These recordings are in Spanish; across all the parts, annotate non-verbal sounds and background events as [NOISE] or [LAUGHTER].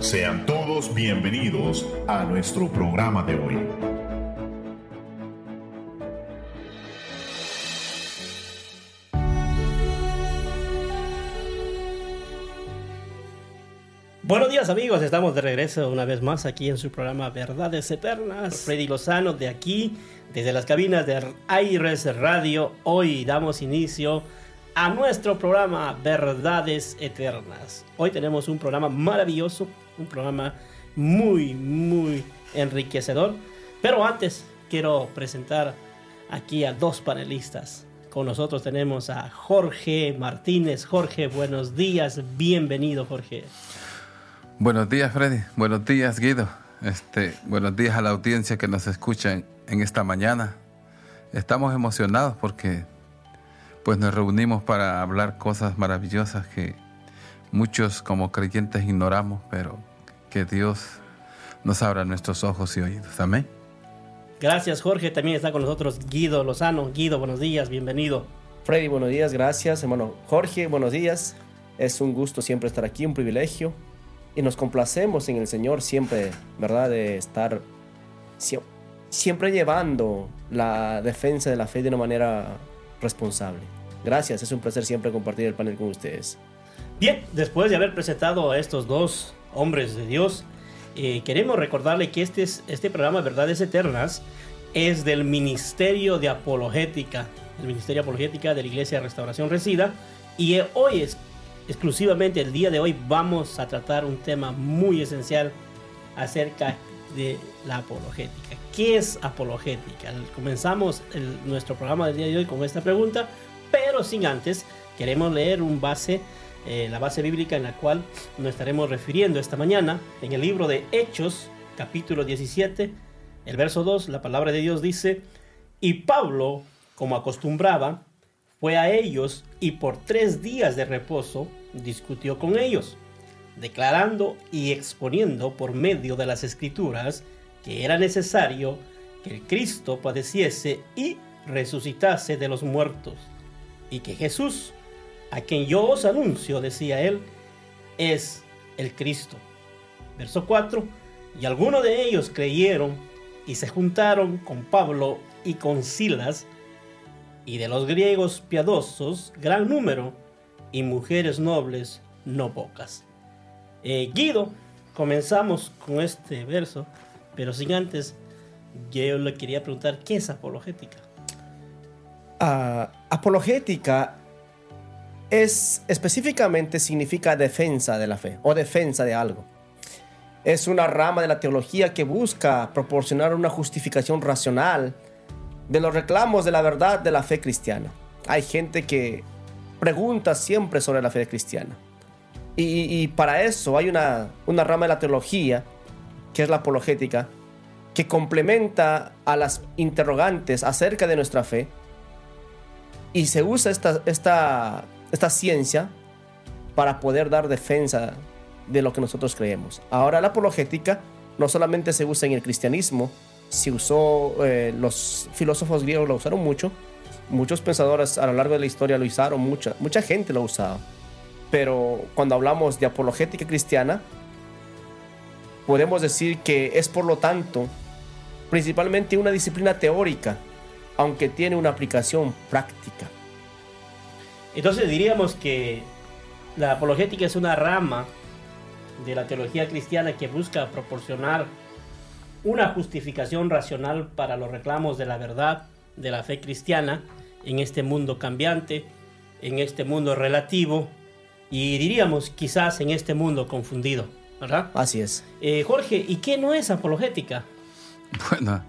Sean todos bienvenidos a nuestro programa de hoy. Buenos días amigos, estamos de regreso una vez más aquí en su programa Verdades Eternas. Freddy Lozano de aquí, desde las cabinas de Aires Radio. Hoy damos inicio nuestro programa Verdades Eternas. Hoy tenemos un programa maravilloso, un programa muy, muy enriquecedor. Pero antes quiero presentar aquí a dos panelistas. Con nosotros tenemos a Jorge Martínez. Jorge, buenos días. Bienvenido, Jorge. Buenos días, Freddy. Buenos días, Guido. Este, buenos días a la audiencia que nos escucha en, en esta mañana. Estamos emocionados porque pues nos reunimos para hablar cosas maravillosas que muchos como creyentes ignoramos, pero que Dios nos abra nuestros ojos y oídos. Amén. Gracias, Jorge. También está con nosotros Guido Lozano. Guido, buenos días, bienvenido. Freddy, buenos días, gracias. Hermano Jorge, buenos días. Es un gusto siempre estar aquí, un privilegio. Y nos complacemos en el Señor siempre, ¿verdad? De estar siempre llevando la defensa de la fe de una manera responsable. Gracias, es un placer siempre compartir el panel con ustedes. Bien, después de haber presentado a estos dos hombres de Dios, eh, queremos recordarle que este, es, este programa Verdades Eternas es del Ministerio de Apologética, el Ministerio Apologética de la Iglesia de Restauración Resida, y hoy es exclusivamente el día de hoy vamos a tratar un tema muy esencial acerca de la apologética. ¿Qué es apologética? Comenzamos nuestro programa del día de hoy con esta pregunta, pero sin antes queremos leer un base, eh, la base bíblica en la cual nos estaremos refiriendo esta mañana en el libro de Hechos, capítulo 17, el verso 2, la palabra de Dios dice, y Pablo, como acostumbraba, fue a ellos y por tres días de reposo discutió con ellos, declarando y exponiendo por medio de las escrituras que era necesario que el Cristo padeciese y resucitase de los muertos, y que Jesús, a quien yo os anuncio, decía él, es el Cristo. Verso 4, y algunos de ellos creyeron y se juntaron con Pablo y con Silas, y de los griegos piadosos, gran número, y mujeres nobles no pocas. Eh, Guido, comenzamos con este verso, pero sin antes, yo le quería preguntar, ¿qué es apologética? Ah, apologética es específicamente significa defensa de la fe o defensa de algo. Es una rama de la teología que busca proporcionar una justificación racional de los reclamos de la verdad de la fe cristiana. Hay gente que pregunta siempre sobre la fe cristiana. Y, para eso hay una, una rama de la teología, que es la apologética, que complementa a las interrogantes acerca de nuestra fe. Y se usa esta, esta, esta ciencia para poder dar defensa de lo que nosotros creemos. Ahora la apologética no solamente se usa en el cristianismo, se usó, eh, los filósofos griegos lo usaron mucho, muchos pensadores a lo largo de la historia lo usaron, mucha, mucha gente lo ha usado. Pero cuando hablamos de apologética cristiana, podemos decir que es por lo tanto principalmente una disciplina teórica, aunque tiene una aplicación práctica. Entonces diríamos que la apologética es una rama de la teología cristiana que busca proporcionar una justificación racional para los reclamos de la verdad de la fe cristiana en este mundo cambiante, en este mundo relativo y diríamos quizás en este mundo confundido, ¿verdad? Así es. Eh, Jorge, ¿y qué no es apologética? Bueno,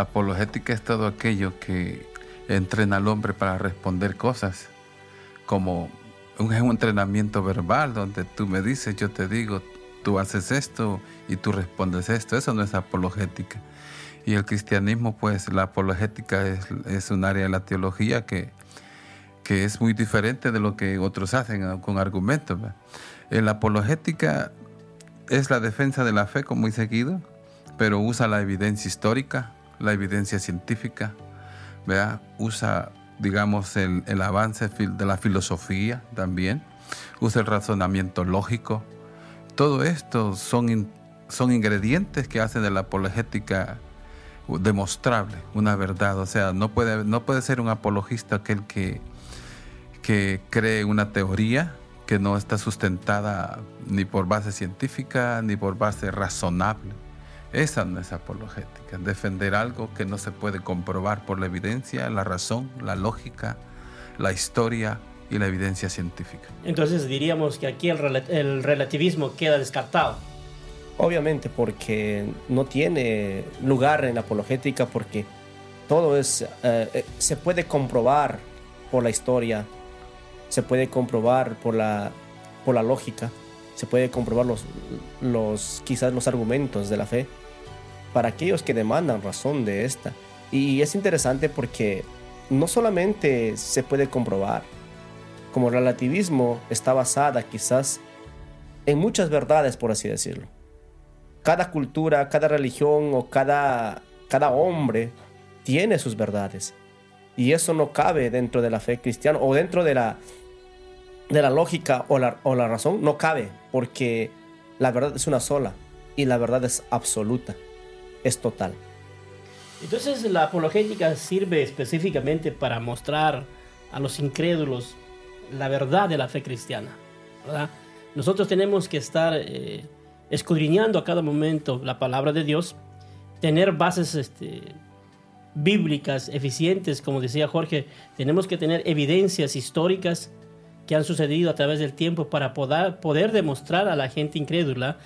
apologética es todo aquello que entrena al hombre para responder cosas, como un, un entrenamiento verbal donde tú me dices, yo te digo, tú haces esto y tú respondes esto. Eso no es apologética. Y el cristianismo, pues la apologética es, un área de la teología que, que es muy diferente de lo que otros hacen con argumentos. En la apologética es la defensa de la fe, como muy seguido, pero usa la evidencia histórica, la evidencia científica, usa, digamos, el, el avance de la filosofía también, usa el razonamiento lógico, todo esto son, son ingredientes que hacen de la apologética demostrable, una verdad. O sea, no puede, no puede ser un apologista aquel que, que cree una teoría que no está sustentada ni por base científica ni por base razonable. Esa no es apologética, defender algo que no se puede comprobar por la evidencia, la razón, la lógica, la historia y la evidencia científica. Entonces diríamos que aquí el, relativismo queda descartado. Obviamente, porque no tiene lugar en la apologética, porque todo es, eh, eh, se puede comprobar por la historia, se puede comprobar por la, por la lógica, se puede comprobar los, los, quizás los argumentos de la fe para aquellos que demandan razón de esta. Y es interesante porque no solamente se puede comprobar, como relativismo está basada quizás en muchas verdades, por así decirlo. Cada cultura, cada religión o cada, cada hombre tiene sus verdades. Y eso no cabe dentro de la fe cristiana o dentro de la, de la lógica o la, o la razón. No cabe porque la verdad es una sola y la verdad es absoluta, es total. Entonces la apologética sirve específicamente para mostrar a los incrédulos la verdad de la fe cristiana. Nosotros tenemos que estar eh, escudriñando a cada momento la palabra de Dios, tener bases este, bíblicas eficientes, como decía Jorge, tenemos que tener evidencias históricas que han sucedido a través del tiempo para poder, poder demostrar a la gente incrédula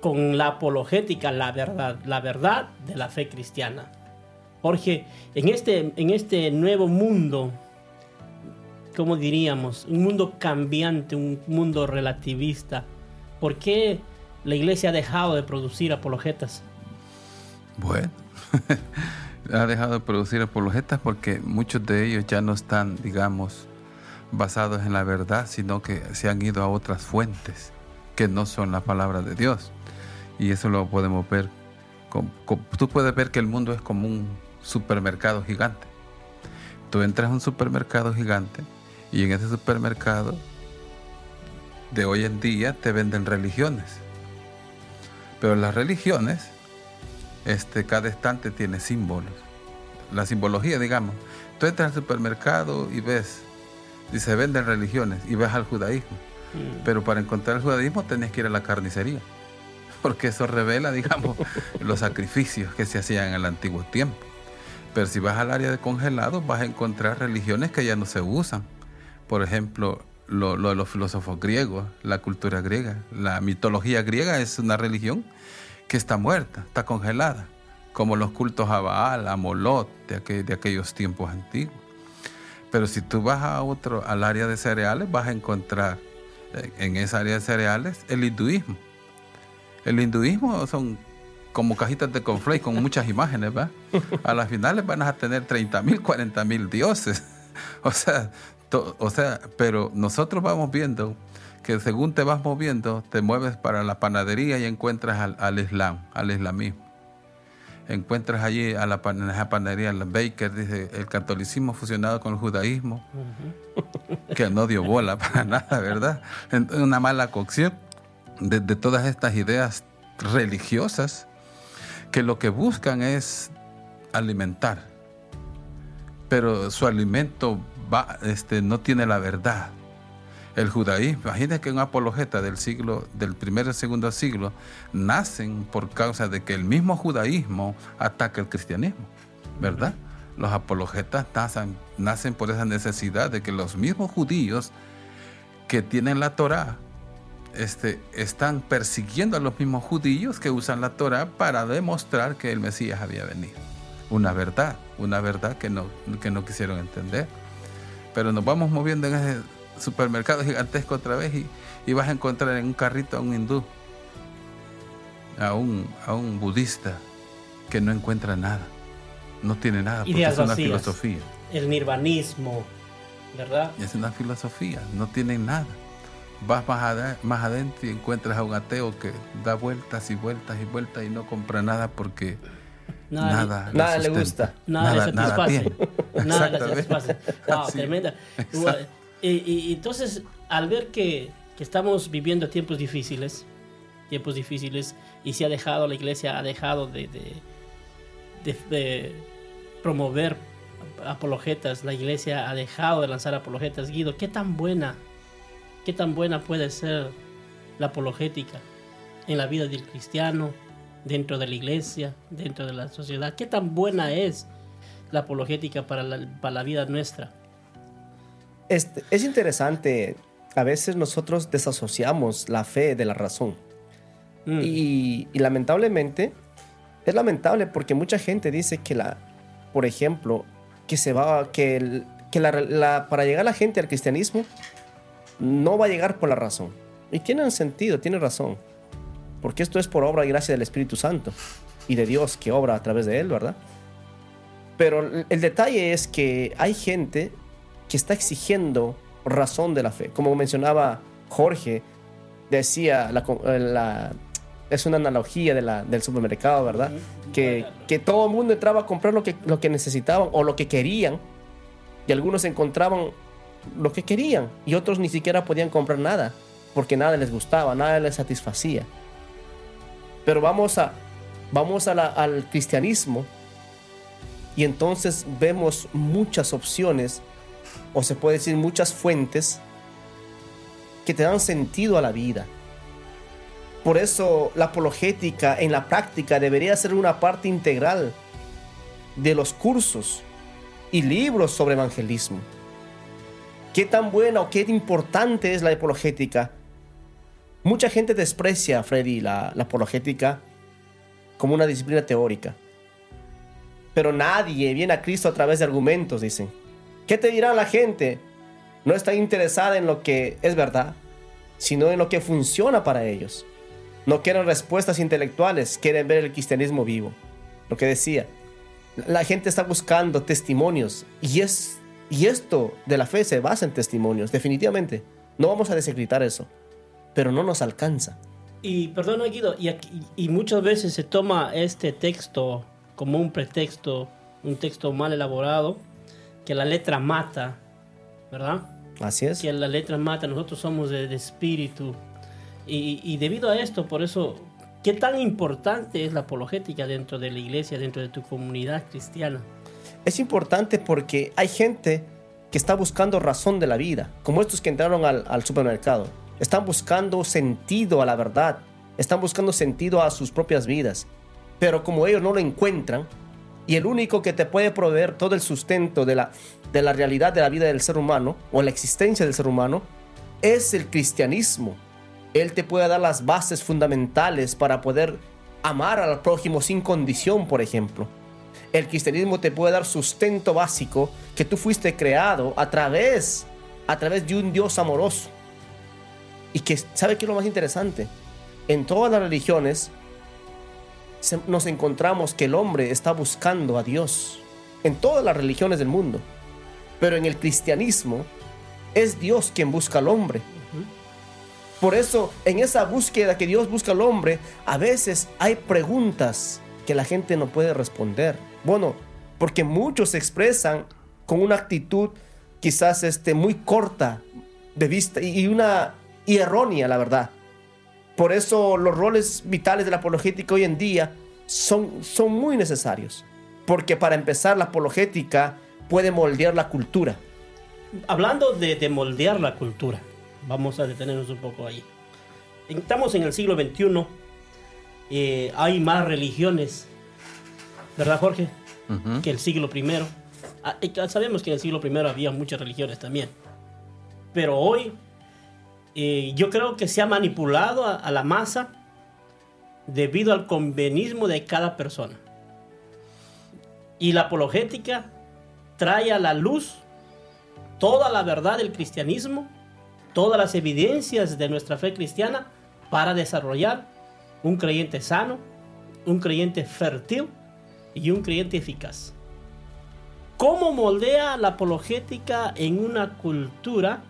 con la apologética la verdad, la verdad de la fe cristiana. Jorge, en este, en este nuevo mundo, ¿cómo diríamos? Un mundo cambiante, un mundo relativista, ¿por qué la iglesia ha dejado de producir apologetas? Bueno, [LAUGHS] ha dejado de producir apologetas porque muchos de ellos ya no están, digamos, basados en la verdad, sino que se han ido a otras fuentes que no son la palabra de Dios. Y eso lo podemos ver. tú puedes ver que el mundo es como un supermercado gigante. Tú entras a un supermercado gigante y en ese supermercado de hoy en día te venden religiones. Pero las religiones este, cada estante tiene símbolos. La simbología, digamos. Tú entras al supermercado y ves, y se venden religiones, y ves al judaísmo. Mm. Pero para encontrar el judaísmo tenés que ir a la carnicería. [LAUGHS] Porque eso revela, digamos, [LAUGHS] los sacrificios que se hacían en el antiguo tiempo. Pero si vas al área de congelados, vas a encontrar religiones que ya no se usan. Por ejemplo, lo, lo, de los filósofos griegos, la cultura griega, la mitología griega es una religión que está muerta, está congelada, como los cultos a Baal, a Molot de, de aquellos tiempos antiguos. Pero si tú vas a otro, al área de cereales, vas a encontrar en esa área de cereales el hinduismo. El hinduismo son como cajitas de conflakes con muchas imágenes, ¿va? A las finales van a tener 30 mil, 40 mil dioses. [LAUGHS] O sea, o sea, pero nosotros vamos viendo que según te vas moviendo, te mueves para la panadería y encuentras al, Islam, al islamismo. Encuentras allí a la, panadería, el Baker, dice, el catolicismo fusionado con el judaísmo, que no dio bola [LAUGHS] para nada, ¿verdad? Una mala cocción de, todas estas ideas religiosas que lo que buscan es alimentar, pero su alimento va, este, no tiene la verdad el judaísmo. Imagínense que un apologeta del siglo, del primer y segundo siglo, nacen por causa de que el mismo judaísmo ataca el cristianismo, ¿verdad? Los apologetas nacen, por esa necesidad de que los mismos judíos que tienen la Torah este, están persiguiendo a los mismos judíos que usan la Torah para demostrar que el Mesías había venido. Una verdad, una verdad que no, que no quisieron entender. Pero nos vamos moviendo en ese supermercado gigantesco otra vez y, vas a encontrar en un carrito a un hindú, a un, a un budista que no encuentra nada, no tiene nada, porque es una filosofía. El nirvanismo, ¿verdad? Es una filosofía, no tiene nada. Vas más, más adentro y encuentras a un ateo que da vueltas y vueltas y vueltas y no compra nada porque nada, nada, le gusta. Nada, le satisface. Nada, le satisface. Wow, [LAUGHS] tremenda. Y, entonces, al ver que, estamos viviendo tiempos difíciles, tiempos difíciles y se ha dejado, la iglesia ha dejado de, de, de- de promover apologetas, la iglesia ha dejado de lanzar apologetas. Guido, ¿qué tan buena, qué tan buena puede ser la apologética en la vida del cristiano, dentro de la iglesia, dentro de la sociedad? ¿Qué tan buena es la apologética para la, para la vida nuestra? Este, es interesante, a veces nosotros desasociamos la fe de la razón. Mm. Y, y lamentablemente, es lamentable porque mucha gente dice que la, por ejemplo, que se va, que, que la, para llegar la gente al cristianismo no va a llegar por la razón. Y tienen sentido, tienen razón. Porque esto es por obra y gracia del Espíritu Santo y de Dios que obra a través de él, ¿verdad? Pero el- detalle es que hay gente que está exigiendo razón de la fe. Como mencionaba Jorge, decía, la- es una analogía de la- del supermercado, ¿verdad? Que, que todo el mundo entraba a comprar lo que, lo que necesitaban o lo que querían, y algunos encontraban lo que querían, y otros ni siquiera podían comprar nada, porque nada les gustaba, nada les satisfacía. Pero vamos, a, vamos a la- al cristianismo, y entonces vemos muchas opciones, o se puede decir muchas fuentes, que te dan sentido a la vida. Por eso la apologética en la práctica debería ser una parte integral de los cursos y libros sobre evangelismo. ¿Qué tan buena o qué importante es la apologética? Mucha gente desprecia, Freddy, la, la apologética como una disciplina teórica. Pero nadie viene a Cristo a través de argumentos, dicen. ¿Qué te dirá la gente? No está interesada en lo que es verdad, sino en lo que funciona para ellos. No quieren respuestas intelectuales, quieren ver el cristianismo vivo. Lo que decía, la gente está buscando testimonios y, es, y esto de la fe se basa en testimonios, definitivamente. No vamos a desecretar eso, pero no nos alcanza. Y perdona Guido, y, aquí- y muchas veces se toma este texto como un pretexto, un texto mal elaborado, que la letra mata, ¿verdad? Así es. Que la letra mata, nosotros somos de, de espíritu. Y, debido a esto, por eso, ¿qué tan importante es la apologética dentro de la iglesia, dentro de tu comunidad cristiana? Es importante porque hay gente que está buscando razón de la vida, como estos que entraron al, al supermercado. Están buscando sentido a la verdad, están buscando sentido a sus propias vidas. Pero como ellos no lo encuentran, y el único que te puede proveer todo el sustento de la, de la realidad de la vida del ser humano, o la existencia del ser humano, es el cristianismo. Él te puede dar las bases fundamentales para poder amar al prójimo sin condición, por ejemplo. El cristianismo te puede dar sustento básico que tú fuiste creado a través, a través de un Dios amoroso. Y que, ¿sabe qué es lo más interesante? En todas las religiones nos encontramos que el hombre está buscando a Dios. En todas las religiones del mundo. Pero en el cristianismo es Dios quien busca al hombre. Por eso, en esa búsqueda que Dios busca al hombre, a veces hay preguntas que la gente no puede responder. Bueno, porque muchos se expresan con una actitud quizás este, muy corta de vista y una y errónea, la verdad. Por eso los roles vitales de la apologética hoy en día son, son muy necesarios. Porque para empezar, la apologética puede moldear la cultura. Hablando de, de moldear la cultura, vamos a detenernos un poco ahí. Estamos en el siglo XXI, eh, hay más religiones, ¿verdad Jorge? Ujú. Que el siglo I. Ah, sabemos que en el siglo I había muchas religiones también. Pero hoy eh, yo creo que se ha manipulado a, a la masa debido al convenismo de cada persona. Y la apologética trae a la luz toda la verdad del cristianismo, todas las evidencias de nuestra fe cristiana para desarrollar un creyente sano, un creyente fértil y un creyente eficaz. ¿Cómo moldea la apologética en una cultura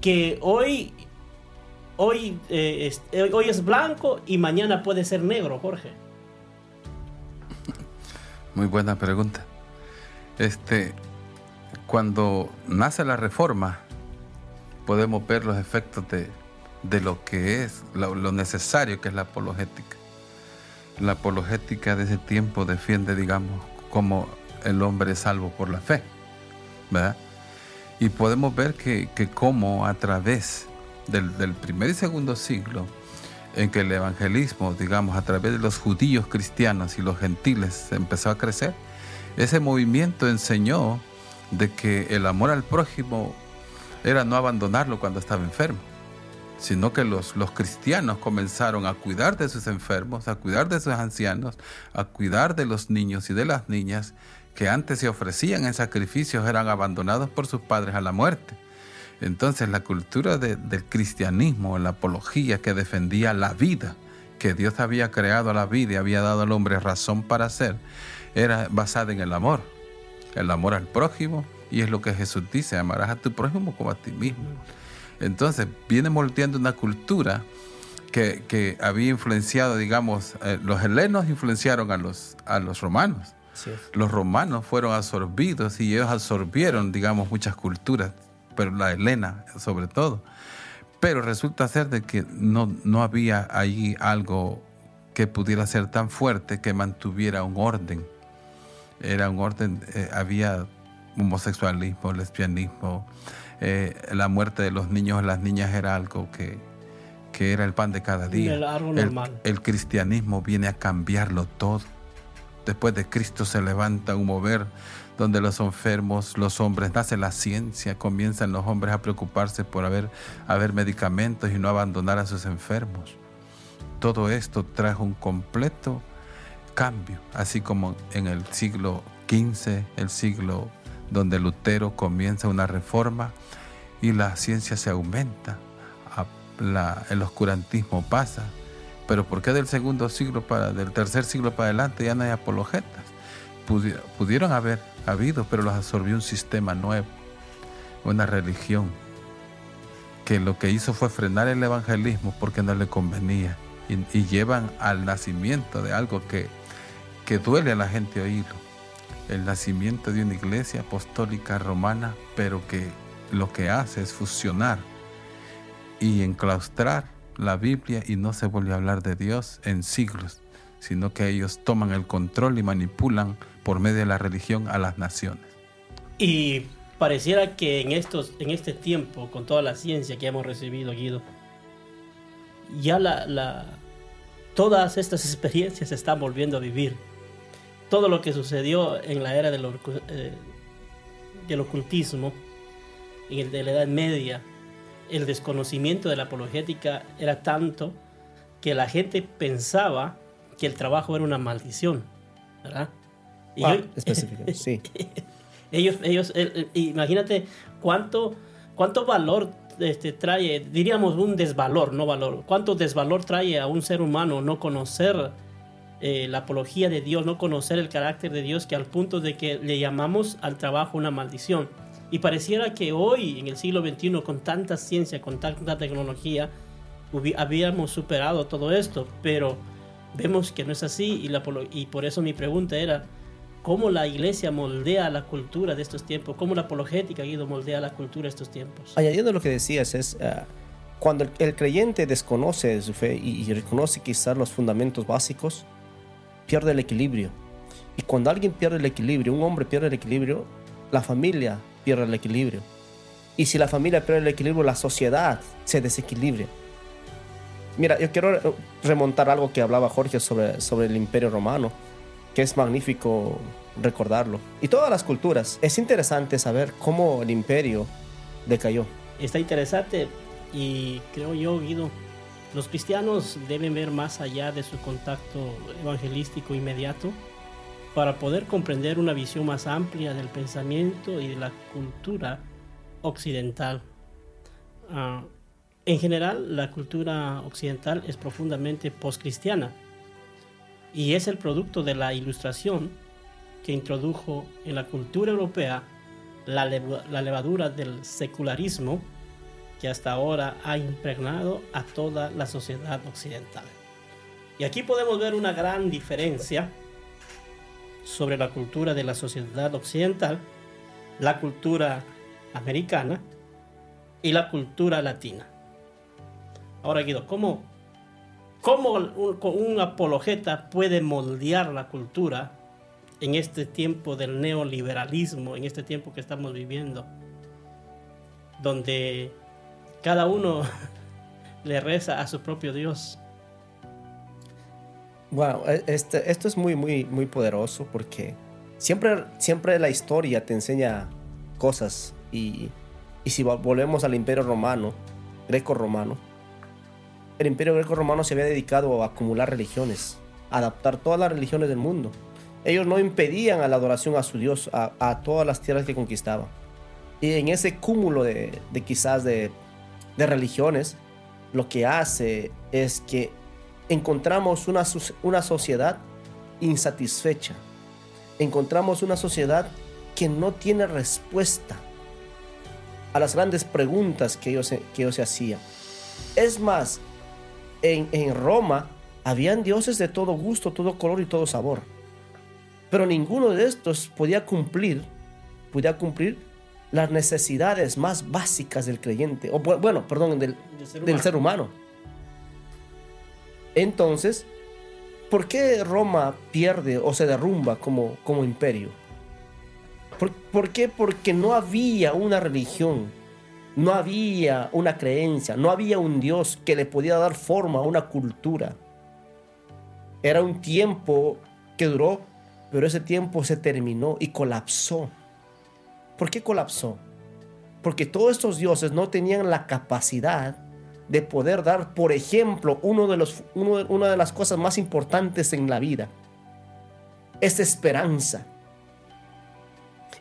que hoy, hoy, eh, es, eh, hoy es blanco y mañana puede ser negro, Jorge? Muy buena pregunta. Este, cuando nace la reforma, podemos ver los efectos de, de lo que es, lo, necesario que es la apologética. La apologética de ese tiempo defiende, digamos, como el hombre es salvo por la fe, ¿verdad? Y podemos ver que, que como a través del, del primer y segundo siglo, en que el evangelismo, digamos, a través de los judíos cristianos y los gentiles empezó a crecer, ese movimiento enseñó de que el amor al prójimo era no abandonarlo cuando estaba enfermo, sino que los, los cristianos comenzaron a cuidar de sus enfermos, a cuidar de sus ancianos, a cuidar de los niños y de las niñas que antes se ofrecían en sacrificios, eran abandonados por sus padres a la muerte. Entonces la cultura de- del cristianismo, la apología que defendía la vida, que Dios había creado la vida y había dado al hombre razón para ser, era basada en el amor, el amor al prójimo, y es lo que Jesús dice, amarás a tu prójimo como a ti mismo. Entonces viene moldeando una cultura que, que había influenciado, digamos, eh, los helenos influenciaron a los, a los romanos los romanos fueron absorbidos y ellos absorbieron, digamos, muchas culturas, pero la helena sobre todo. Pero resulta ser de que no, no había ahí algo que pudiera ser tan fuerte que mantuviera un orden. Era un orden, eh, había homosexualismo, lesbianismo, eh, la muerte de los niños y las niñas era algo que, que era el pan de cada día. El el, el cristianismo viene a cambiarlo todo. Después de Cristo se levanta un mover donde los enfermos, los hombres, nace la ciencia, comienzan los hombres a preocuparse por haber, haber medicamentos y no abandonar a sus enfermos. Todo esto trajo un completo cambio, así como en el siglo XV, el siglo donde Lutero comienza una reforma y la ciencia se aumenta, el oscurantismo pasa, pero ¿por qué del segundo siglo para, del tercer siglo para adelante ya no hay apologetas? Pudi- pudieron haber habido, pero los absorbió un sistema nuevo, una religión, que lo que hizo fue frenar el evangelismo porque no le convenía y, y llevan al nacimiento de algo que, que duele a la gente oírlo, el nacimiento de una iglesia apostólica romana, pero que lo que hace es fusionar y enclaustrar la Biblia y no se vuelve a hablar de Dios en siglos, sino que ellos toman el control y manipulan por medio de la religión a las naciones. Y pareciera que en, estos, en este tiempo, con toda la ciencia que hemos recibido, Guido, ya la, la- todas estas experiencias se están volviendo a vivir. Todo lo que sucedió en la era del, eh, del ocultismo, en el de la Edad Media, el desconocimiento de la apologética era tanto que la gente pensaba que el trabajo era una maldición, ¿verdad? Y Ah, [LAUGHS] específico, sí. [LAUGHS] ellos, ellos, el- el- imagínate cuánto, cuánto valor este, trae, diríamos un desvalor, no valor, cuánto desvalor trae a un ser humano no conocer eh, la apología de Dios, no conocer el carácter de Dios, que al punto de que le llamamos al trabajo una maldición. Y pareciera que hoy, en el siglo XXI, con tanta ciencia, con tanta tecnología, habíamos superado todo esto, pero vemos que no es así y, la, y por eso mi pregunta era, ¿cómo la iglesia moldea la cultura de estos tiempos? ¿Cómo la apologética, Guido, moldea la cultura de estos tiempos? Añadiendo lo que decías, es ah, cuando el, creyente desconoce su fe y reconoce quizás los fundamentos básicos, pierde el equilibrio. Y cuando alguien pierde el equilibrio, un hombre pierde el equilibrio, la familia pierde el equilibrio. Y si la familia pierde el equilibrio, la sociedad se desequilibra. Mira, yo quiero remontar algo que hablaba Jorge sobre, sobre el imperio romano, que es magnífico recordarlo. Y todas las culturas. Es interesante saber cómo el imperio decayó. Está interesante y creo yo, Guido, los cristianos deben ver más allá de su contacto evangelístico inmediato para poder comprender una visión más amplia del pensamiento y de la cultura occidental. Ah, en general, la cultura occidental es profundamente postcristiana y es el producto de la ilustración que introdujo en la cultura europea la levadura del secularismo que hasta ahora ha impregnado a toda la sociedad occidental. Y aquí podemos ver una gran diferencia sobre la cultura de la sociedad occidental, la cultura americana y la cultura latina. Ahora, Guido, ¿cómo, cómo un, un apologeta puede moldear la cultura en este tiempo del neoliberalismo, en este tiempo que estamos viviendo, donde cada uno [LAUGHS] le reza a su propio Dios? Bueno, e- este, esto es muy, muy, muy poderoso porque siempre, siempre la historia te enseña cosas y, y si vol- volvemos al imperio romano, greco-romano, el imperio greco-romano se había dedicado a acumular religiones, a adaptar todas las religiones del mundo. Ellos no impedían a la adoración a su Dios, a, a todas las tierras que conquistaban. Y en ese cúmulo de, de quizás de, de religiones, lo que hace es que encontramos una, una sociedad insatisfecha. Encontramos una sociedad que no tiene respuesta a las grandes preguntas que ellos, que ellos se hacían. Es más, en, en Roma habían dioses de todo gusto, todo color y todo sabor. Pero ninguno de estos podía cumplir, podía cumplir las necesidades más básicas del creyente, o bu- bueno, perdón, del, ser del humano. ser humano. Entonces, ¿por qué Roma pierde o se derrumba como, como imperio? ¿Por, por qué? Porque no había una religión, no había una creencia, no había un Dios que le podía dar forma a una cultura. Era un tiempo que duró, pero ese tiempo se terminó y colapsó. ¿Por qué colapsó? Porque todos estos dioses no tenían la capacidad de poder dar, por ejemplo, una de las cosas más importantes en la vida. Es esperanza.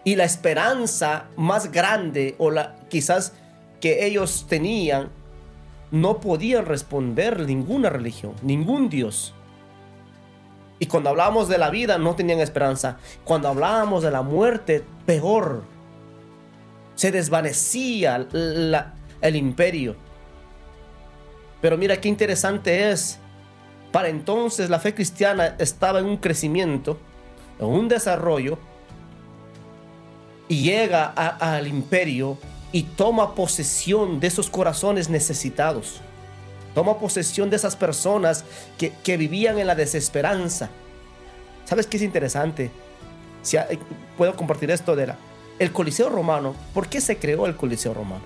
Y la esperanza más grande, o la quizás que ellos tenían, no podían responder ninguna religión, ningún Dios. Y cuando hablábamos de la vida, no tenían esperanza. Cuando hablábamos de la muerte, peor. Se desvanecía el imperio. Pero mira qué interesante es. Para entonces la fe cristiana estaba en un crecimiento, en un desarrollo, y llega al imperio y toma posesión de esos corazones necesitados. Toma posesión de esas personas que, que vivían en la desesperanza. ¿Sabes qué es interesante? Si puedo compartir esto de la... El Coliseo romano, ¿por qué se creó el Coliseo romano?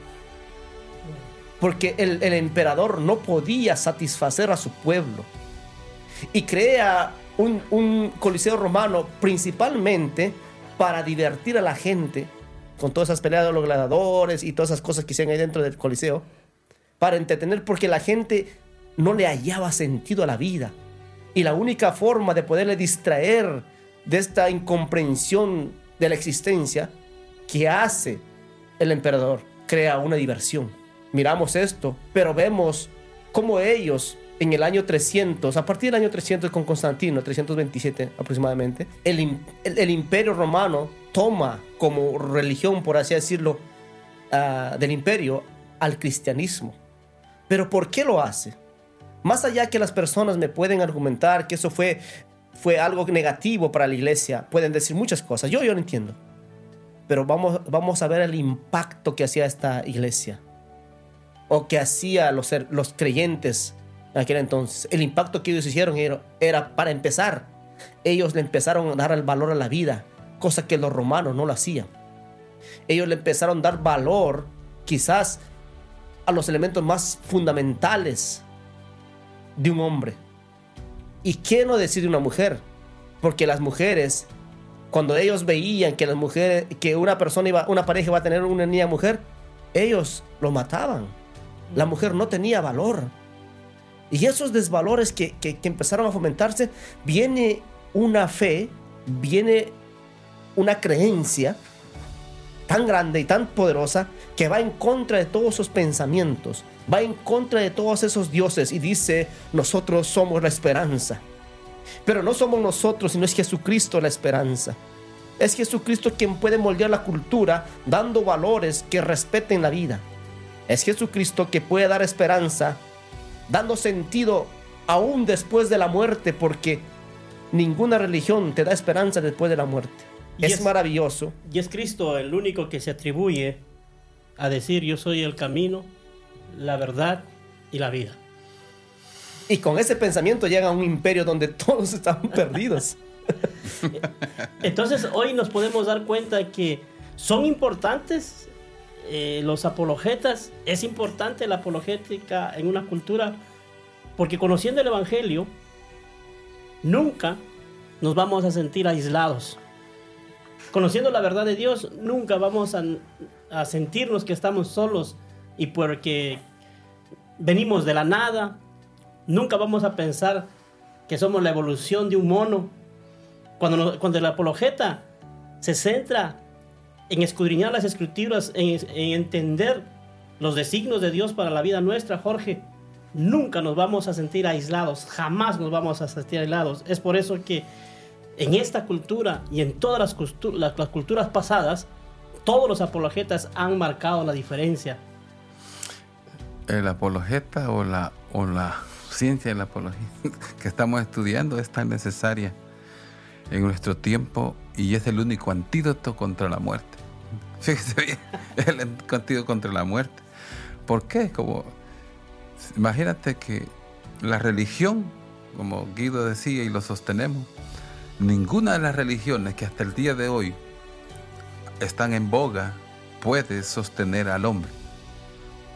Porque el, el emperador no podía satisfacer a su pueblo. Y crea un, un Coliseo romano principalmente para divertir a la gente con todas esas peleas de los gladiadores y todas esas cosas que hacían ahí dentro del Coliseo. Para entretener porque la gente no le hallaba sentido a la vida. Y la única forma de poderle distraer de esta incomprensión de la existencia que hace el emperador, crea una diversión. Miramos esto, pero vemos cómo ellos en el año 300, a partir del año 300 con Constantino, 327 aproximadamente, el, el- el imperio romano toma como religión, por así decirlo, ah, del imperio al cristianismo. Pero ¿por qué lo hace? Más allá que las personas me pueden argumentar que eso fue, fue algo negativo para la iglesia, pueden decir muchas cosas, yo, yo lo entiendo. Pero vamos, vamos a ver el impacto que hacía esta iglesia o que hacía los, los creyentes en aquel entonces. El impacto que ellos hicieron era, era, para empezar, ellos le empezaron a dar el valor a la vida, cosa que los romanos no lo hacían. Ellos le empezaron a dar valor quizás a los elementos más fundamentales de un hombre. ¿Y qué no decir de una mujer? Porque las mujeres, cuando ellos veían que las mujeres, que una persona iba, una pareja iba a tener una niña mujer, ellos lo mataban. La mujer no tenía valor. Y esos desvalores que, que- que empezaron a fomentarse, viene una fe, viene una creencia tan grande y tan poderosa que va en contra de todos esos pensamientos, va en contra de todos esos dioses y dice, nosotros somos la esperanza. Pero no somos nosotros, sino es Jesucristo la esperanza. Es Jesucristo quien puede moldear la cultura dando valores que respeten la vida. Es Jesucristo que puede dar esperanza, dando sentido aún después de la muerte, porque ninguna religión te da esperanza después de la muerte. Y es, es- maravilloso. Y es Cristo el único que se atribuye a decir yo soy el camino, la verdad y la vida. Y con ese pensamiento llega a un imperio donde todos [LAUGHS] están perdidos. Entonces hoy nos podemos dar cuenta que son importantes eh, los apologetas, es importante la apologética en una cultura, porque conociendo el Evangelio, nunca nos vamos a sentir aislados. Conociendo la verdad de Dios, nunca vamos a, a sentirnos que estamos solos y porque venimos de la nada, nunca vamos a pensar que somos la evolución de un mono. Cuando, cuando el apologeta se centra en escudriñar las escrituras, en, en entender los designios de Dios para la vida nuestra, Jorge, nunca nos vamos a sentir aislados, jamás nos vamos a sentir aislados. Es por eso que en esta cultura y en todas las, cultu- las culturas pasadas, todos los apologetas han marcado la diferencia. El apologeta o la, o la ciencia de la apología [LAUGHS] que estamos estudiando es tan necesaria en nuestro tiempo y es el único antídoto contra la muerte. [LAUGHS] Fíjese bien, es el antídoto contra la muerte. ¿Por qué? Como, imagínate que la religión, como Guido decía y lo sostenemos, ninguna de las religiones que hasta el día de hoy están en boga puede sostener al hombre.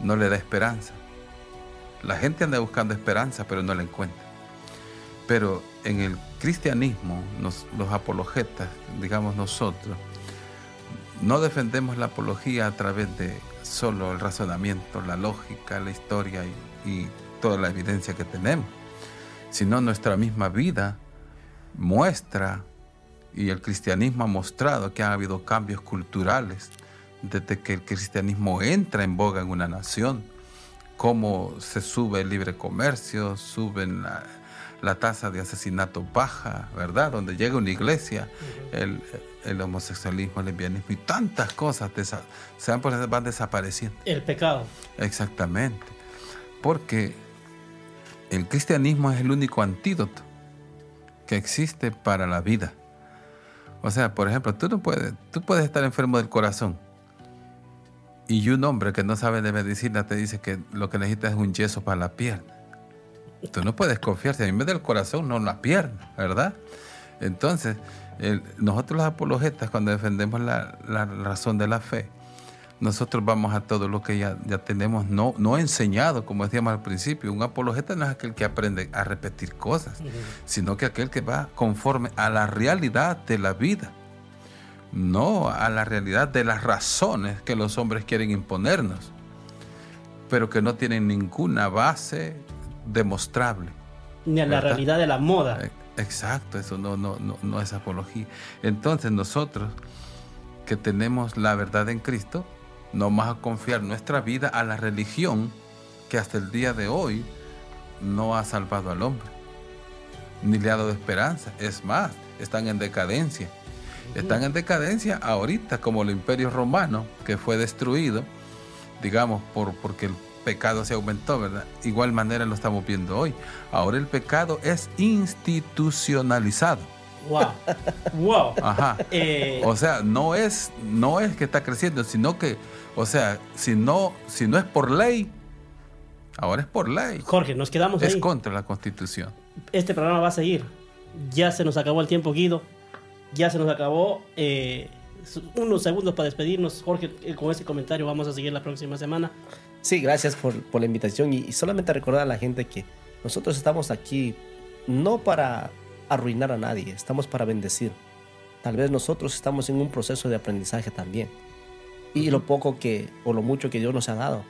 No le da esperanza. La gente anda buscando esperanza, pero no la encuentra. Pero en el cristianismo, nos- los apologetas, digamos nosotros, no defendemos la apología a través de solo el razonamiento, la lógica, la historia y, y toda la evidencia que tenemos, sino nuestra misma vida muestra y el cristianismo ha mostrado que ha habido cambios culturales desde que el cristianismo entra en boga en una nación, cómo se sube el libre comercio, suben la, la tasa de asesinato baja, ¿verdad? Donde llega una iglesia, el, el homosexualismo, el lesbianismo y tantas cosas se van, van desapareciendo. El pecado. Exactamente. Porque el cristianismo es el único antídoto que existe para la vida. O sea, por ejemplo, tú no puedes, tú puedes estar enfermo del corazón y un hombre que no sabe de medicina te dice que lo que necesitas es un yeso para la pierna. Tú no puedes confiar, si a mí me da el corazón, no la pierna, ¿verdad? Entonces, el- nosotros los apologetas, cuando defendemos la, la razón de la fe, nosotros vamos a todo lo que ya, ya tenemos no, no enseñado, como decíamos al principio. Un apologeta no es aquel que aprende a repetir cosas, sino que aquel que va conforme a la realidad de la vida, no a la realidad de las razones que los hombres quieren imponernos, pero que no tienen ninguna base demostrable. Ni a la ¿Verdad? realidad de la moda. Eh, Exacto, eso no, no, no, no es apología. Entonces nosotros que tenemos la verdad en Cristo, no vamos a confiar nuestra vida a la religión que hasta el día de hoy no ha salvado al hombre, ni le ha dado esperanza. Es más, están en decadencia. Están en decadencia ahorita como el imperio romano que fue destruido, digamos, por, porque el pecado se aumentó, ¿verdad? Igual manera lo estamos viendo hoy. Ahora el pecado es institucionalizado. Wow. Wow. Ajá. Eh, O sea, no es, no es que está creciendo, sino que, o sea, si no, si no es por ley, ahora es por ley. Jorge, nos quedamos Es ahí. contra la constitución. Este programa va a seguir. Ya se nos acabó el tiempo, Guido. Ya se nos acabó. eh, unos segundos para despedirnos. Jorge, eh, con ese comentario vamos a seguir la próxima semana. Sí, gracias por, por la invitación y, y solamente recordar a la gente que nosotros estamos aquí no para arruinar a nadie, estamos para bendecir. Tal vez nosotros estamos en un proceso de aprendizaje también. Y lo poco que, o lo mucho que Dios nos ha dado,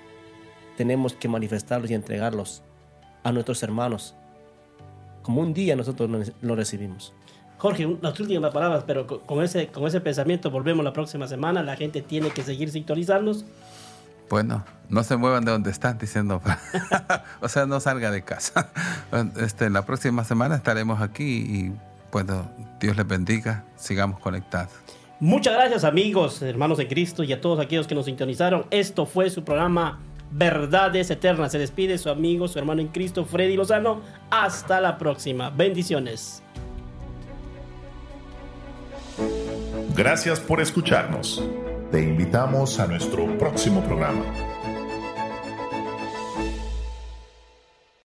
tenemos que manifestarlos y entregarlos a nuestros hermanos, como un día nosotros lo recibimos. Jorge, las últimas palabras, pero co- con ese, con ese pensamiento volvemos la próxima semana. La gente tiene que seguir sintonizarnos. Bueno, no se muevan de donde están diciendo, [LAUGHS] o sea, no salga de casa. [LAUGHS] Este, la próxima semana estaremos aquí y, bueno, Dios les bendiga, sigamos conectados. Muchas gracias amigos, hermanos de Cristo y a todos aquellos que nos sintonizaron. Esto fue su programa Verdades Eternas. Se despide su amigo, su hermano en Cristo, Freddy Lozano. Hasta la próxima. Bendiciones. Gracias por escucharnos. Te invitamos a nuestro próximo programa.